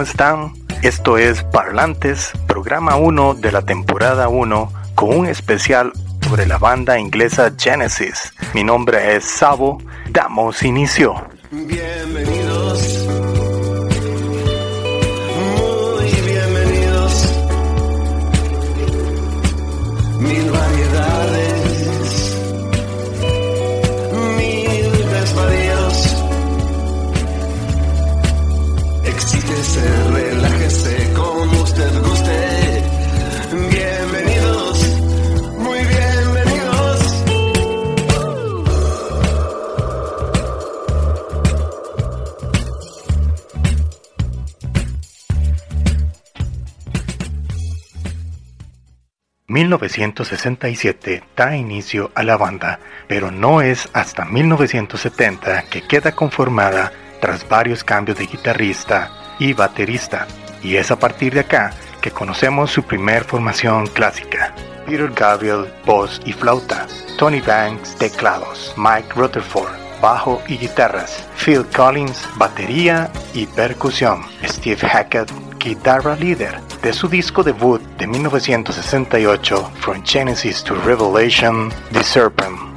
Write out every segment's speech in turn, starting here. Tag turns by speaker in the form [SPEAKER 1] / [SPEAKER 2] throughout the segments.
[SPEAKER 1] Hey, ¿cómo están? Esto es Parlantes, programa 1 de la temporada 1, con un especial sobre la banda inglesa Genesis. Mi nombre es Sabo, damos inicio.
[SPEAKER 2] Bienvenidos.
[SPEAKER 1] 1967 da inicio a la banda, pero no es hasta 1970 que queda conformada tras varios cambios de guitarrista y baterista, y es a partir de acá que conocemos su primer formación clásica. Peter Gabriel, voz y flauta, Tony Banks, teclados, Mike Rutherford, bajo y guitarras, Phil Collins, batería y percusión, Steve Hackett, guitarra líder, de su disco debut de 1968, From Genesis to Revelation, The Serpent.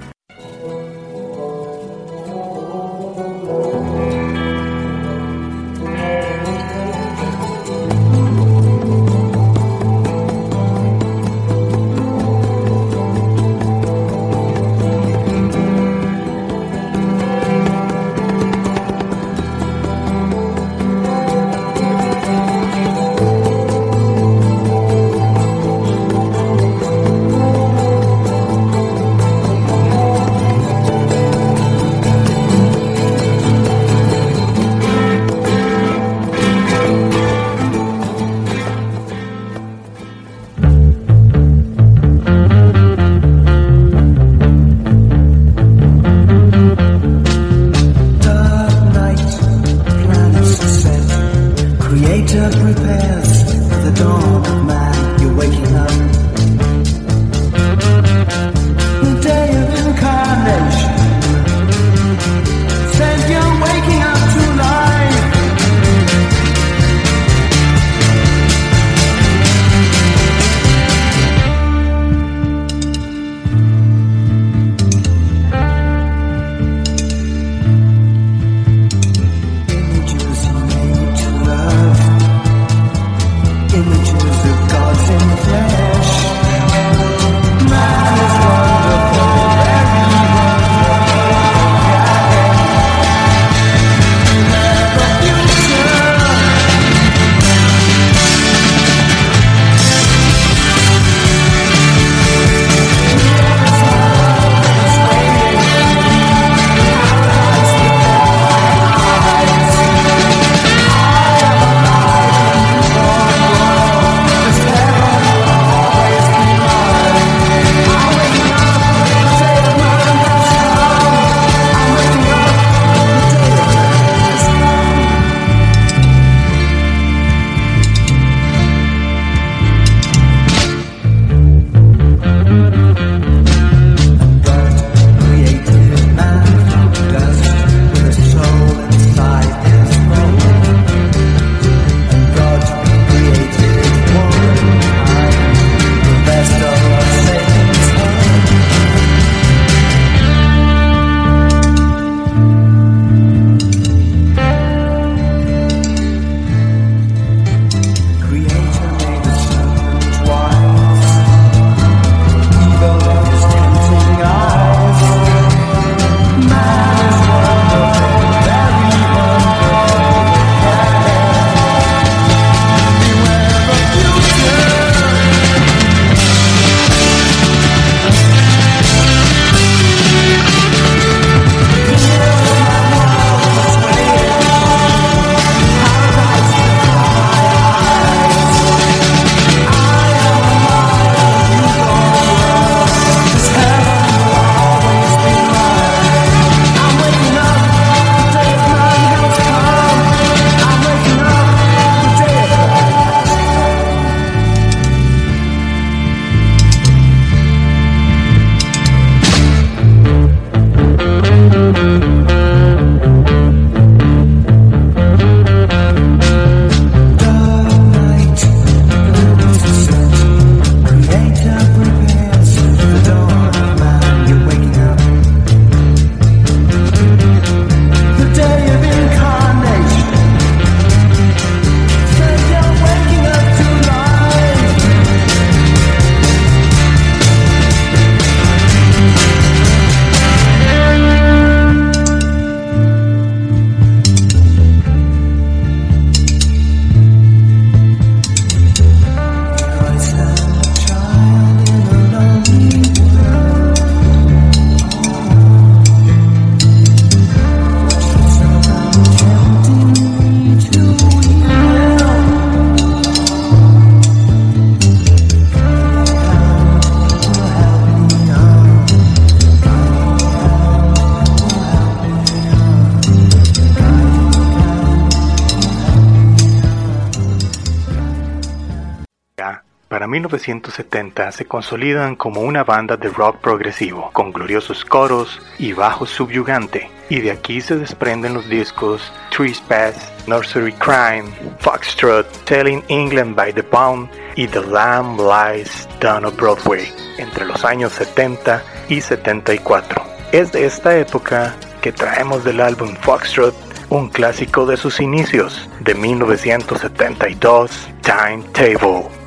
[SPEAKER 1] Para 1970 se consolidan como una banda de rock progresivo, con gloriosos coros y bajo subyugante, y de aquí se desprenden los discos Trespass, Nursery Crime, Foxtrot, Telling England by the Pound y The Lamb Lies Down on Broadway, entre los años 70 y 74. Es de esta época que traemos del álbum Foxtrot un clásico de sus inicios, de 1972, Timetable.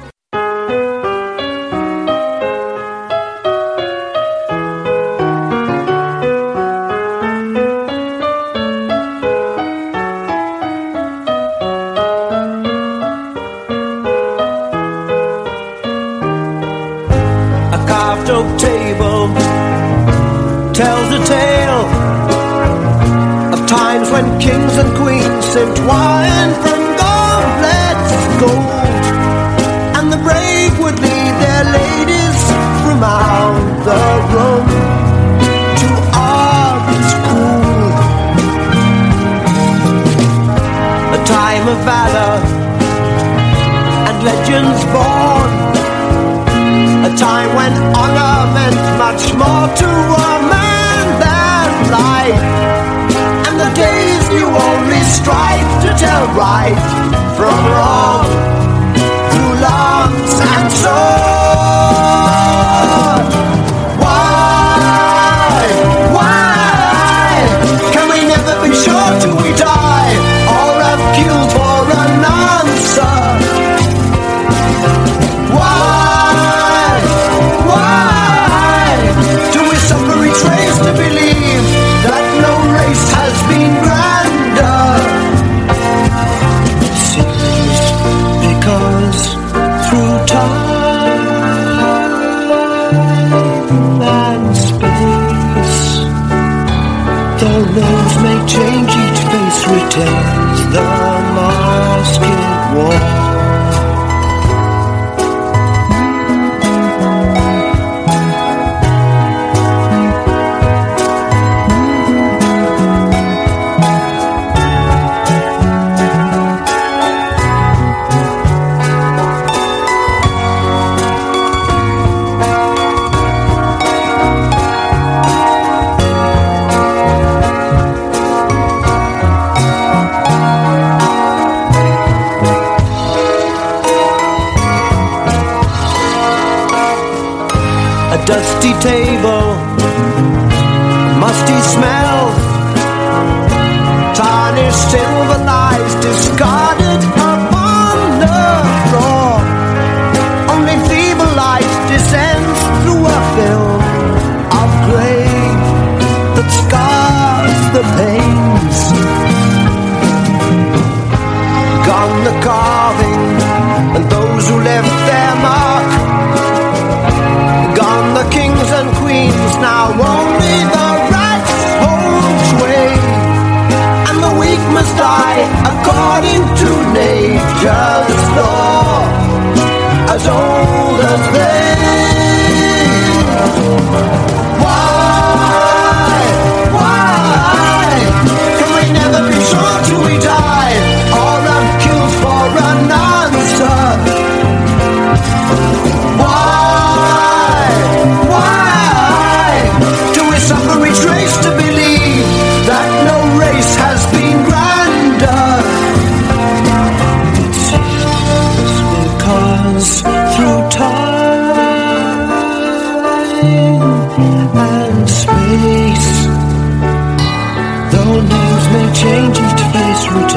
[SPEAKER 2] Kings and queens sipped wine from goblets of gold, and the brave would lead their ladies from out the room to cool. A time of valor and legends born. A time when honor meant much more to a only strife to tell right from wrong.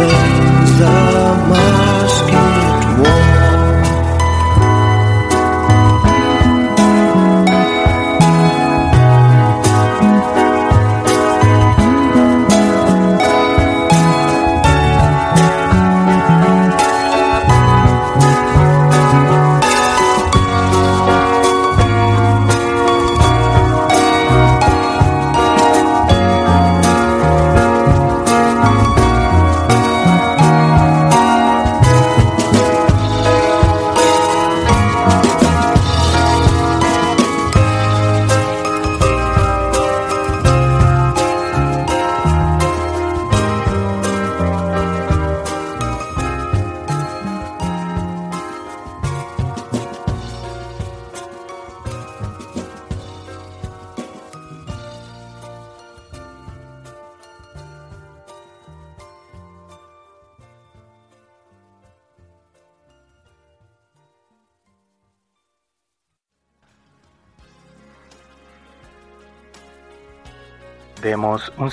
[SPEAKER 2] change the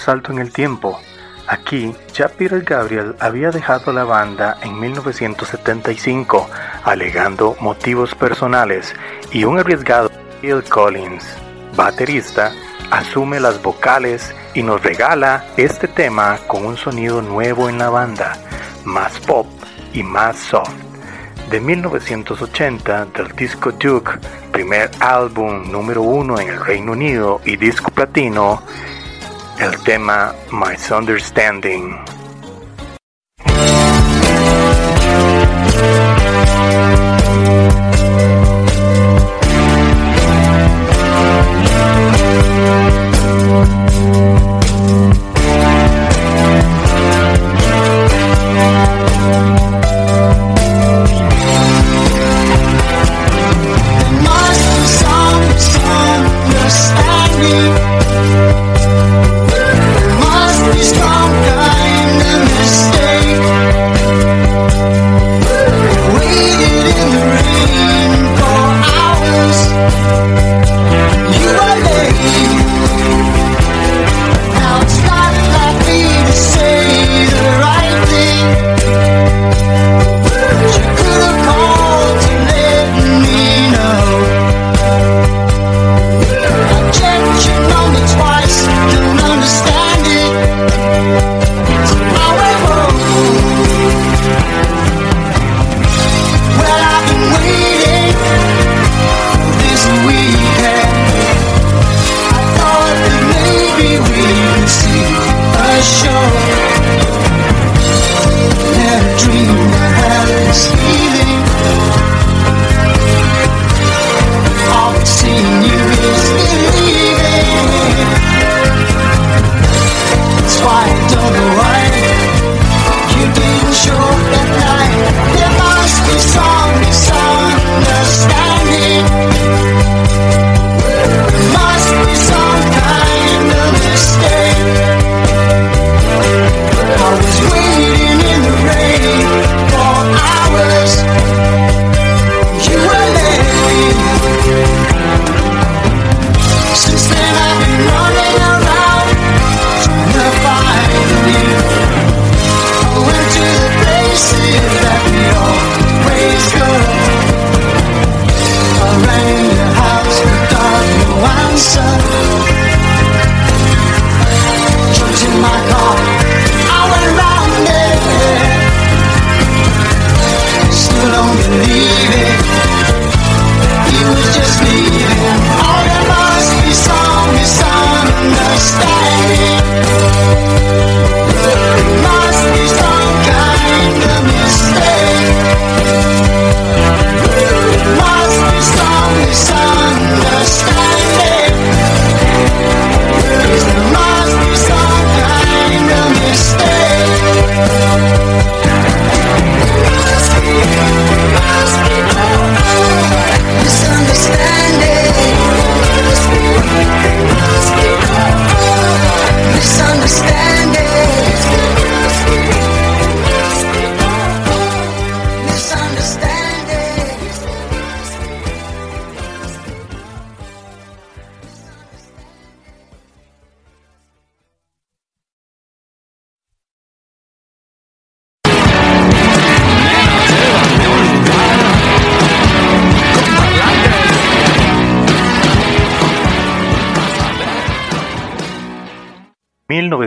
[SPEAKER 3] salto en el tiempo. Aquí, ya Peter Gabriel había dejado la banda en 1975, alegando motivos personales, y un arriesgado Bill Collins, baterista, asume las vocales y nos regala este tema con un sonido nuevo en la banda, más pop y más soft. De 1980 del disco Duke, primer álbum número uno en el Reino Unido y disco platino, el tema Misunderstanding.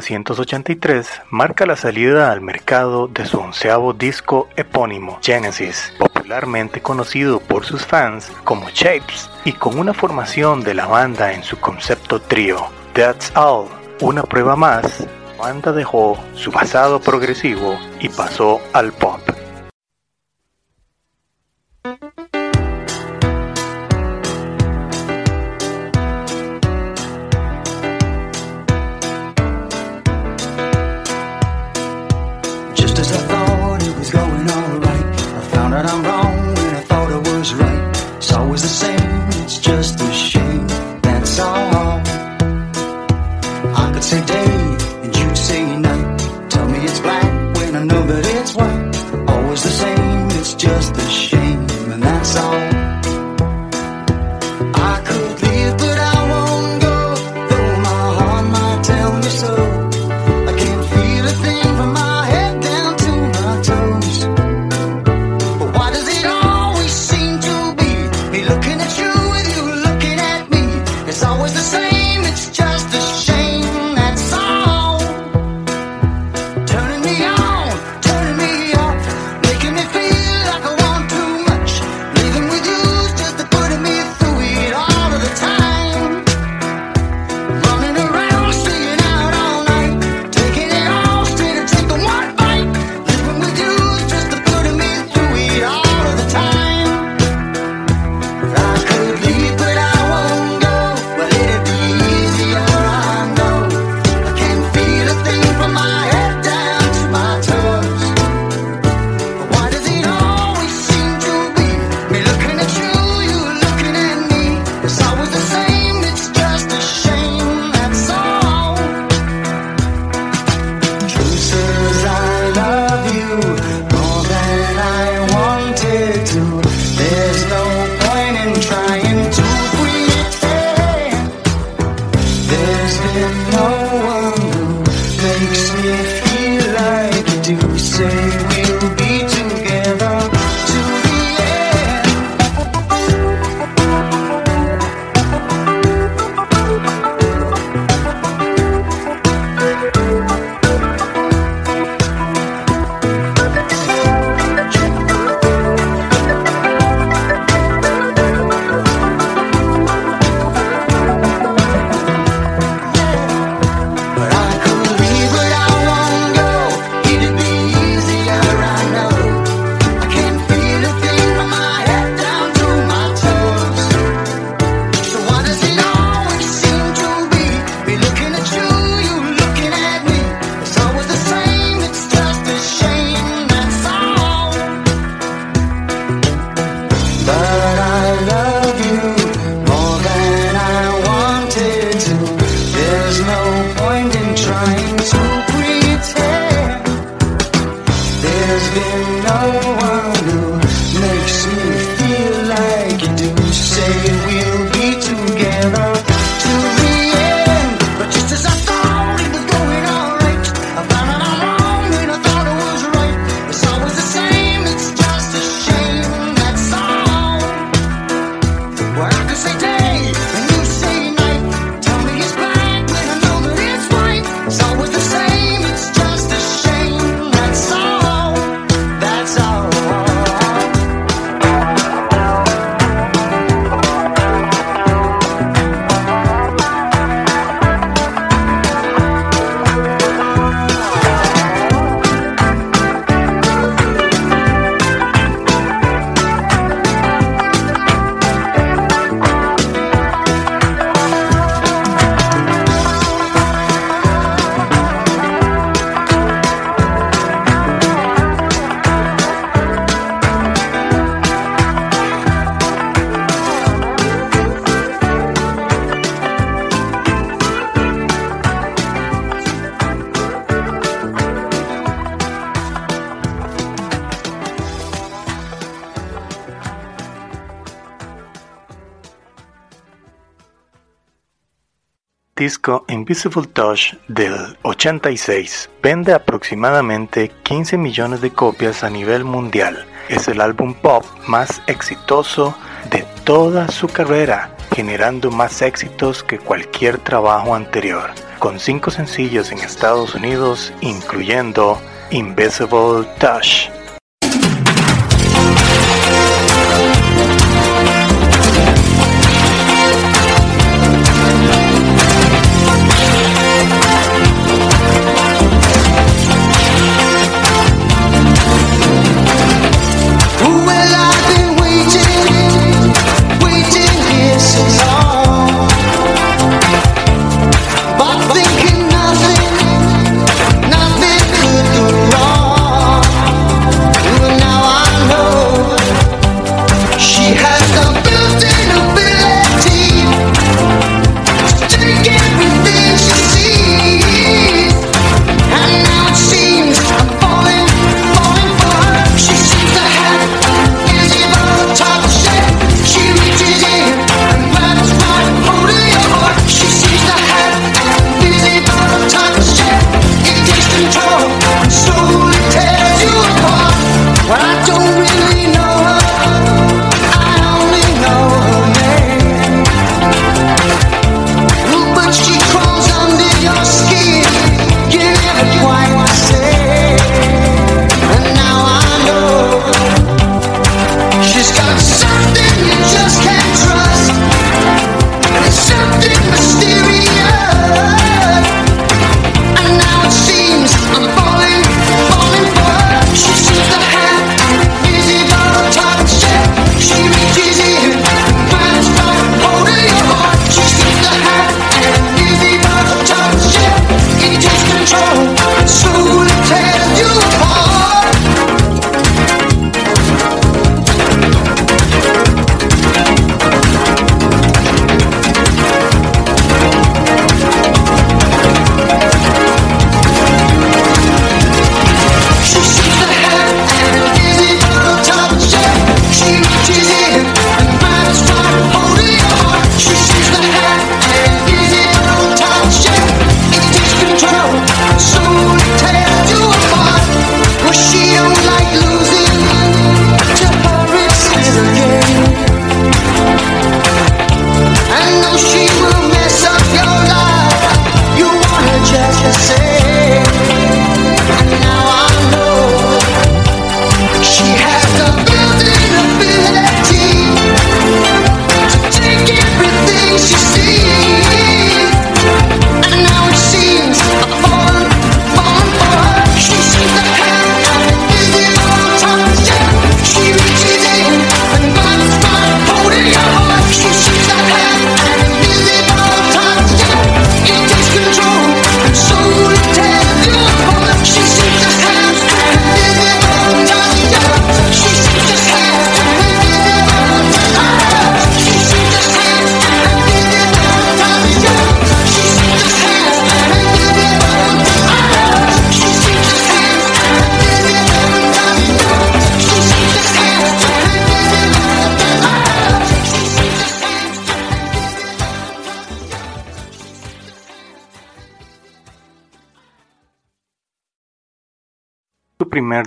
[SPEAKER 3] 1983 marca la salida al mercado de su onceavo disco epónimo, Genesis, popularmente conocido por sus fans como Shapes, y con una formación de la banda en su concepto trío, That's All, una prueba más, la banda dejó su pasado progresivo y pasó al pop.
[SPEAKER 4] Always the same, it's just a shame. That's all. I could say day and you'd say night. Tell me it's black when I know that it's white. Always the same, it's just a shame, and that's all.
[SPEAKER 3] Disco Invisible Touch del 86 vende aproximadamente 15 millones de copias a nivel mundial. Es el álbum pop más exitoso de toda su carrera, generando más éxitos que cualquier trabajo anterior, con cinco sencillos en Estados Unidos, incluyendo Invisible Touch.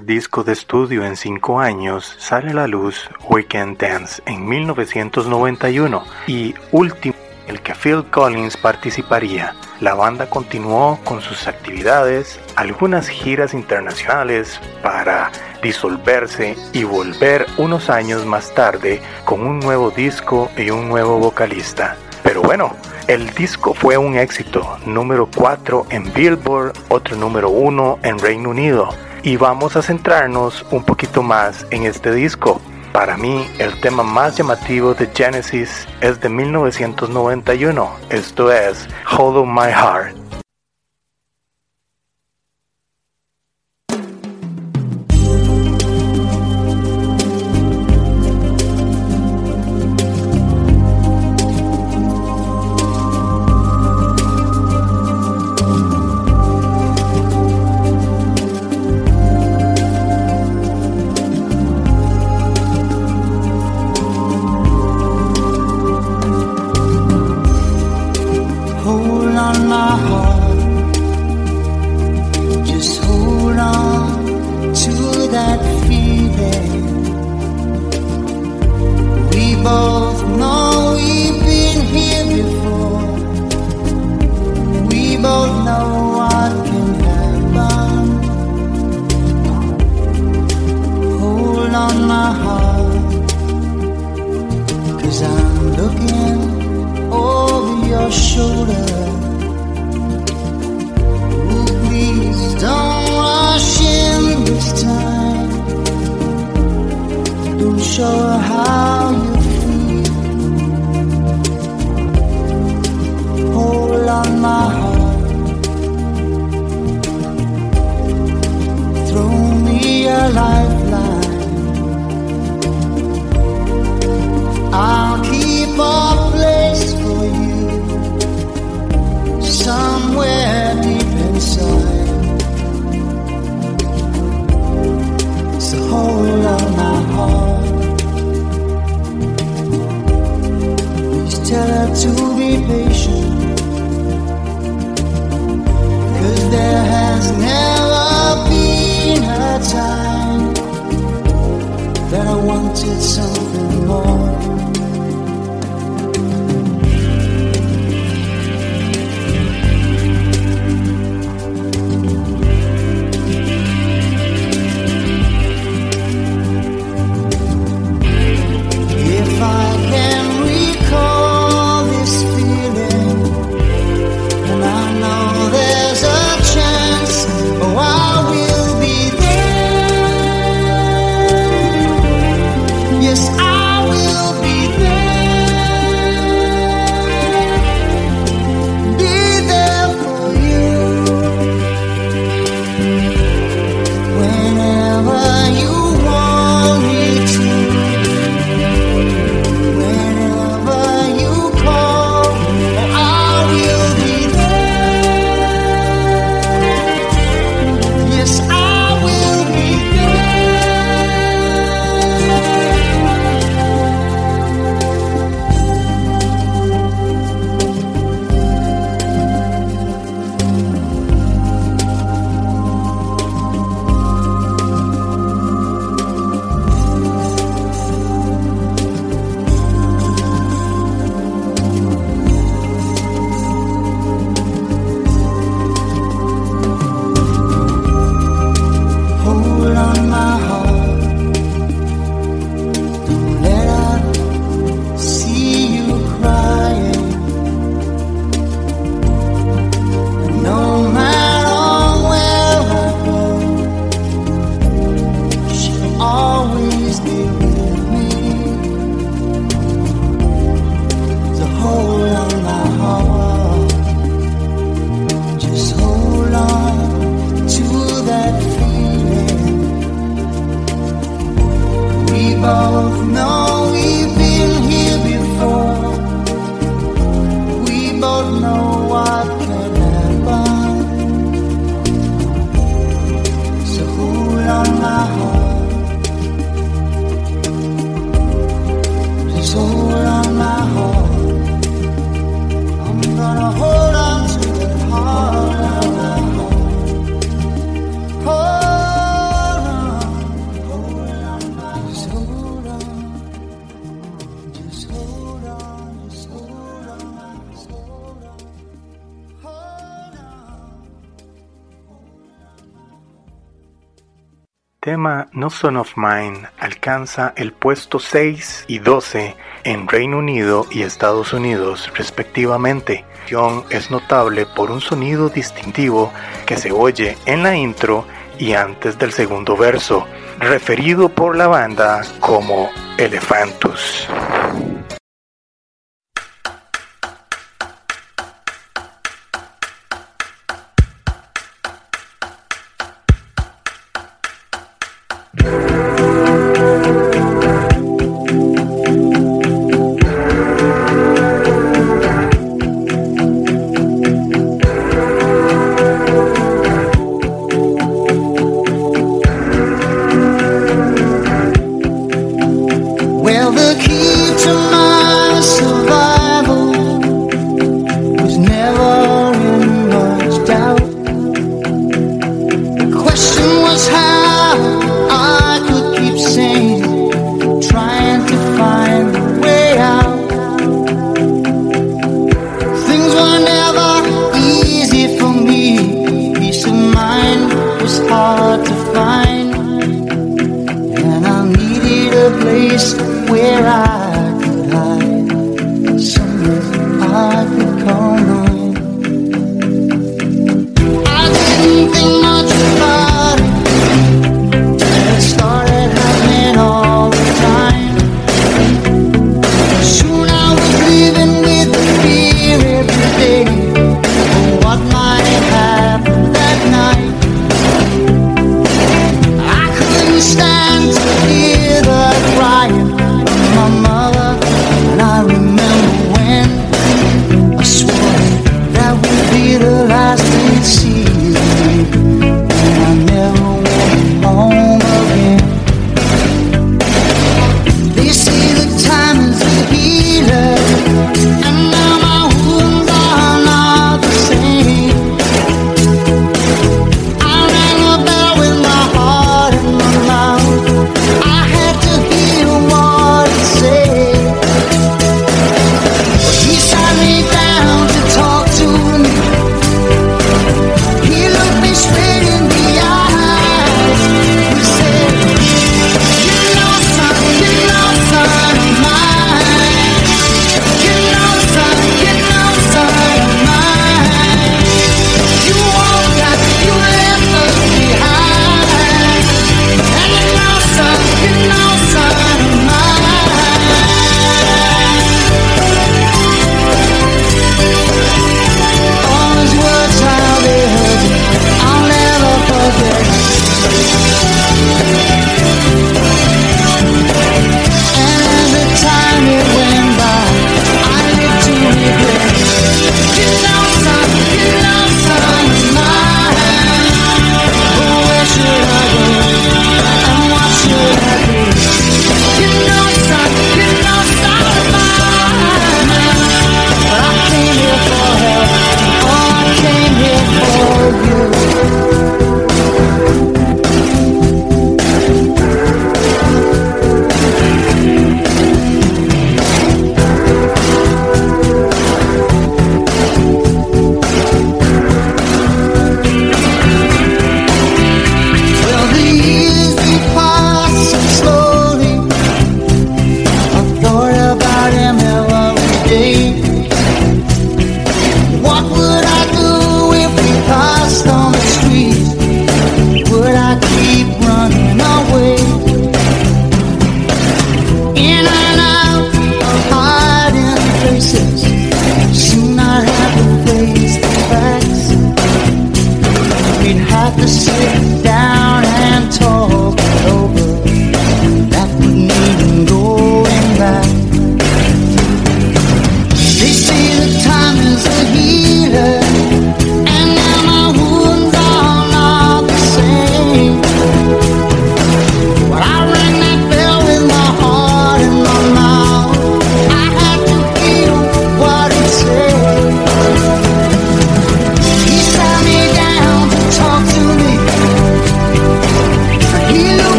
[SPEAKER 3] Disco de estudio en cinco años sale a la luz Weekend Dance en 1991 y último el que Phil Collins participaría. La banda continuó con sus actividades, algunas giras internacionales para disolverse y volver unos años más tarde con un nuevo disco y un nuevo vocalista. Pero bueno, el disco fue un éxito, número 4 en Billboard, otro número 1 en Reino Unido y vamos a centrarnos un poquito más en este disco. Para mí, el tema más llamativo de Genesis es de 1991, esto es Hold My Heart. wanted something. No
[SPEAKER 1] Son of Mine alcanza el puesto 6 y 12 en Reino Unido y Estados Unidos respectivamente. John es notable por un sonido distintivo que se oye en la intro y antes del segundo verso, referido por la banda como Elephantus.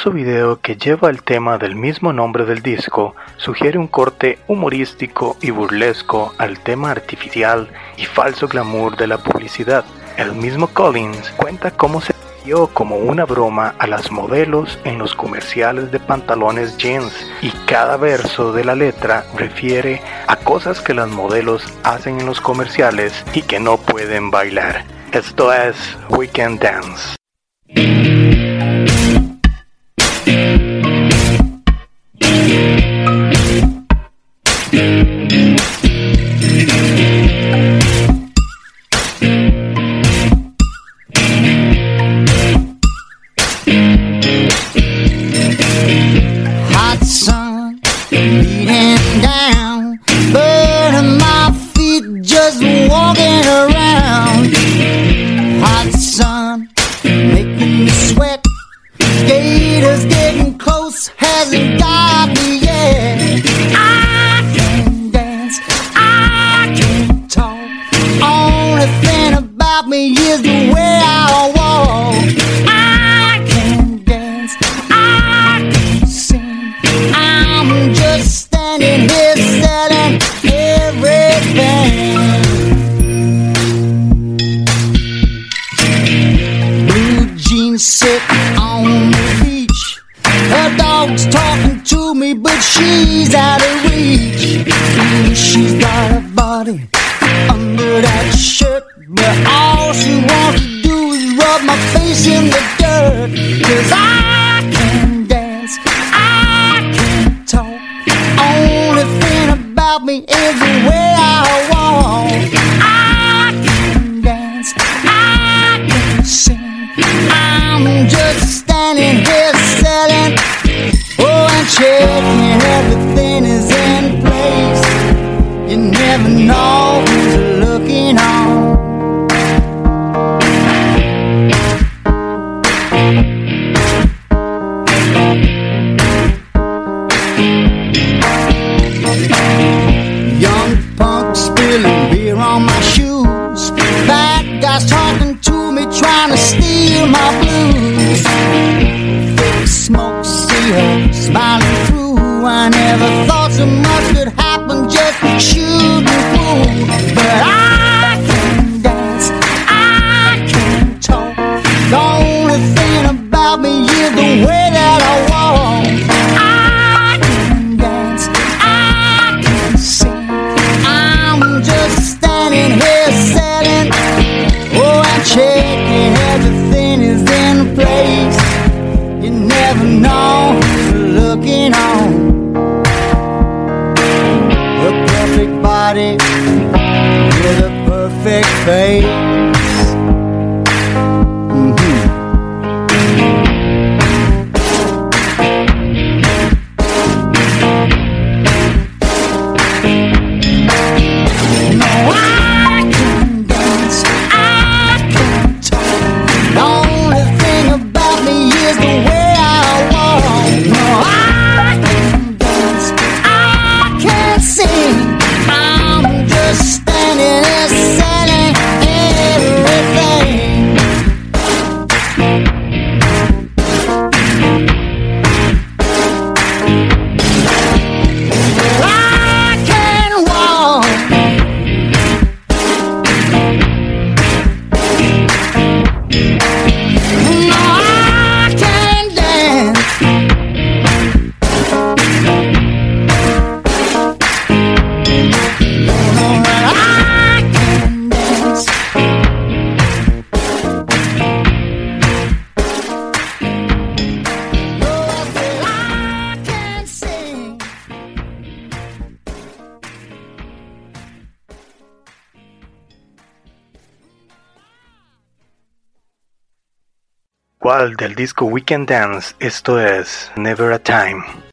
[SPEAKER 1] famoso video que lleva el tema del mismo nombre del disco sugiere un corte humorístico y burlesco al tema artificial y falso glamour de la publicidad. El mismo Collins cuenta cómo se dio como una broma a las modelos en los comerciales de pantalones jeans y cada verso de la letra refiere a cosas que las modelos hacen en los comerciales y que no pueden bailar. Esto es
[SPEAKER 3] We Can Dance. Peace. del disco We Can Dance,
[SPEAKER 1] esto es Never a Time.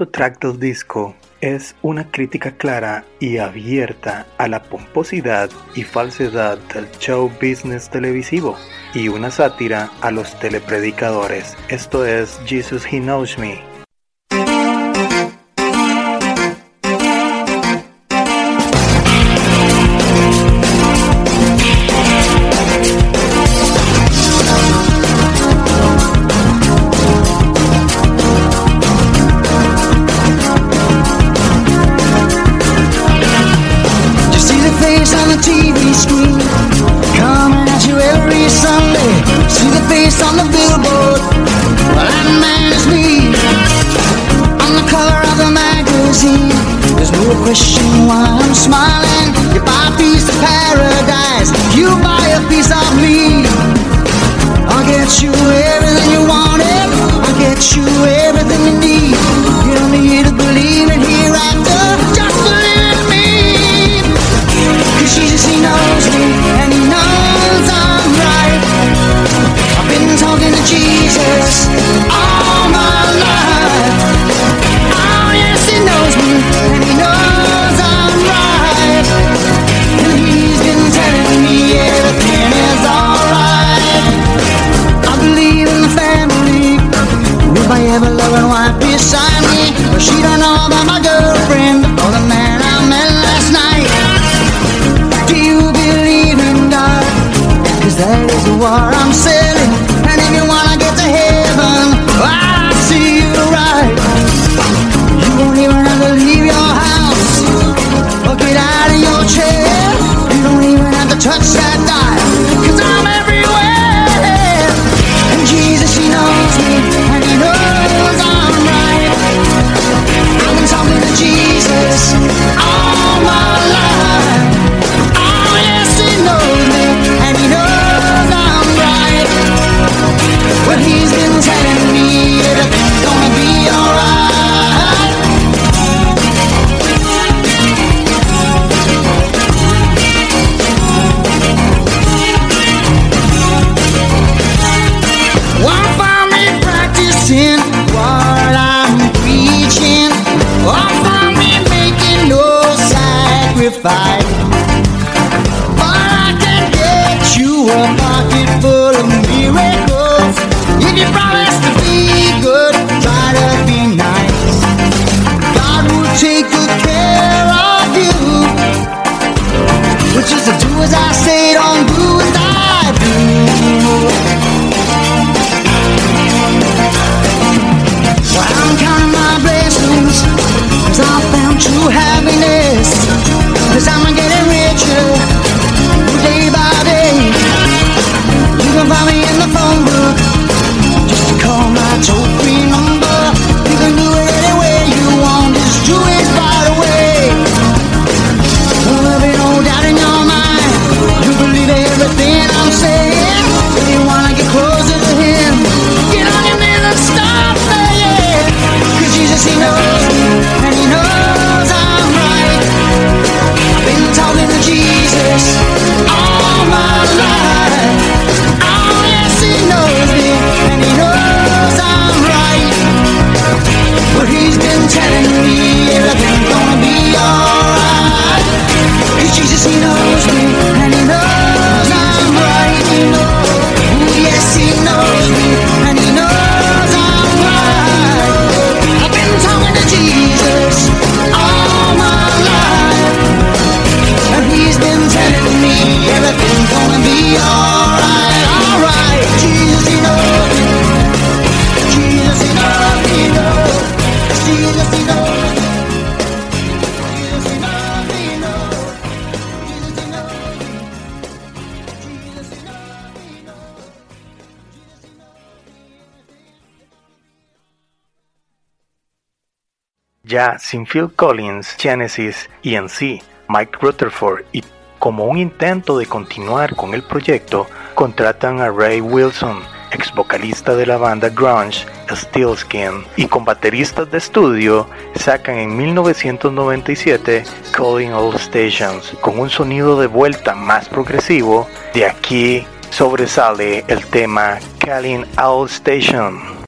[SPEAKER 3] Segundo track del disco es una crítica clara y abierta a la pomposidad y falsedad del show business televisivo y una sátira a los telepredicadores. Esto es Jesus He Knows Me. Sin Phil Collins, Genesis y Mike Rutherford y como un intento de continuar con el proyecto, contratan a Ray Wilson, ex vocalista de la banda grunge Steelskin, y con bateristas de estudio sacan en 1997 Calling All Stations, con un sonido de vuelta más progresivo. De aquí sobresale el tema Calling All Station.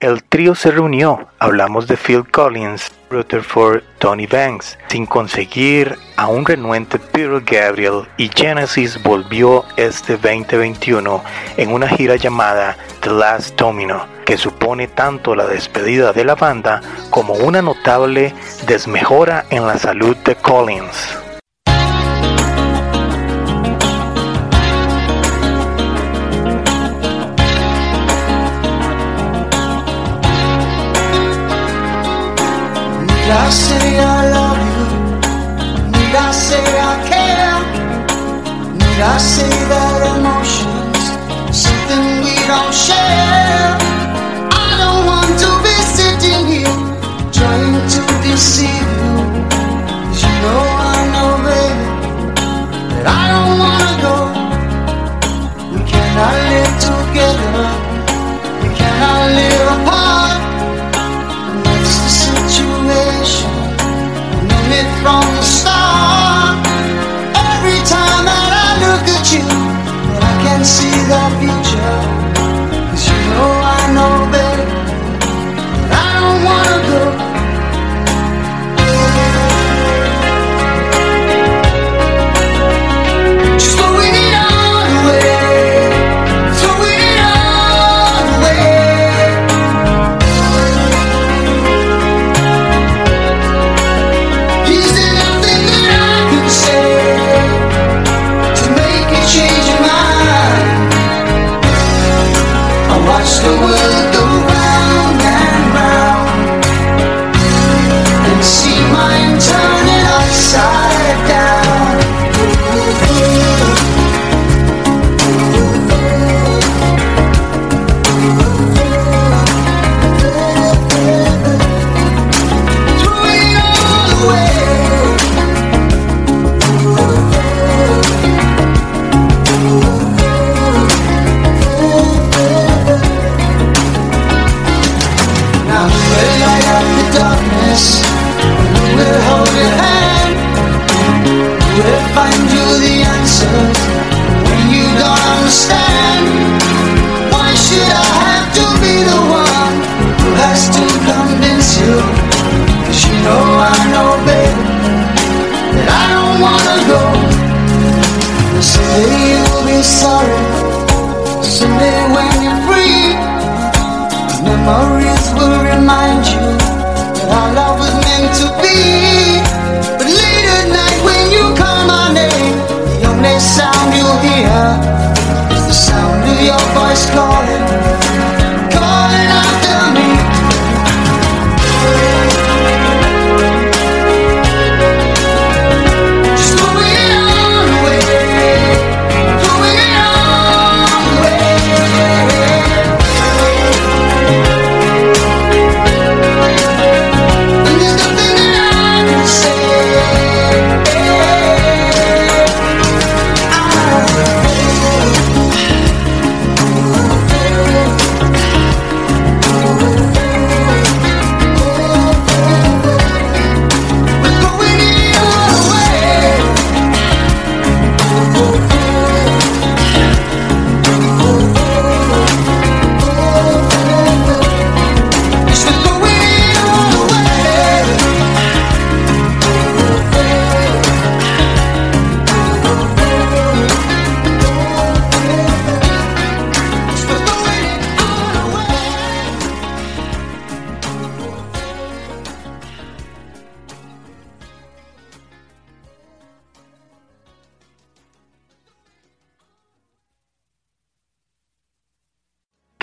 [SPEAKER 1] El trío se reunió, hablamos de Phil Collins, Rutherford, Tony Banks, sin conseguir a un renuente Peter Gabriel y Genesis volvió este 2021 en una gira llamada The Last Domino, que supone tanto la despedida de la banda como una notable desmejora en la salud de Collins.
[SPEAKER 3] I say I love you? Need I say I care? Need I say that emotions something we don't share? I don't want to be sitting here trying to deceive you. you know I know, baby, that I don't wanna go. We cannot live together. 希望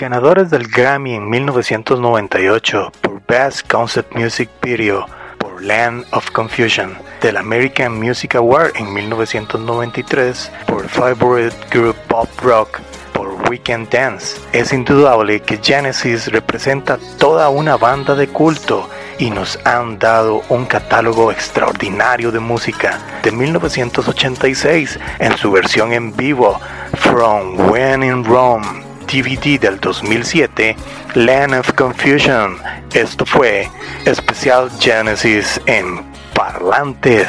[SPEAKER 1] Ganadores del Grammy en 1998 por Best Concept Music Video por Land of Confusion, del American Music Award en 1993 por Favorite Group Pop Rock por Weekend Dance. Es indudable que Genesis representa toda una banda de culto y nos han dado un catálogo extraordinario de música de 1986 en su versión en vivo From When in Rome DVD del 2007, Land of Confusion. Esto fue especial Genesis en Parlantes.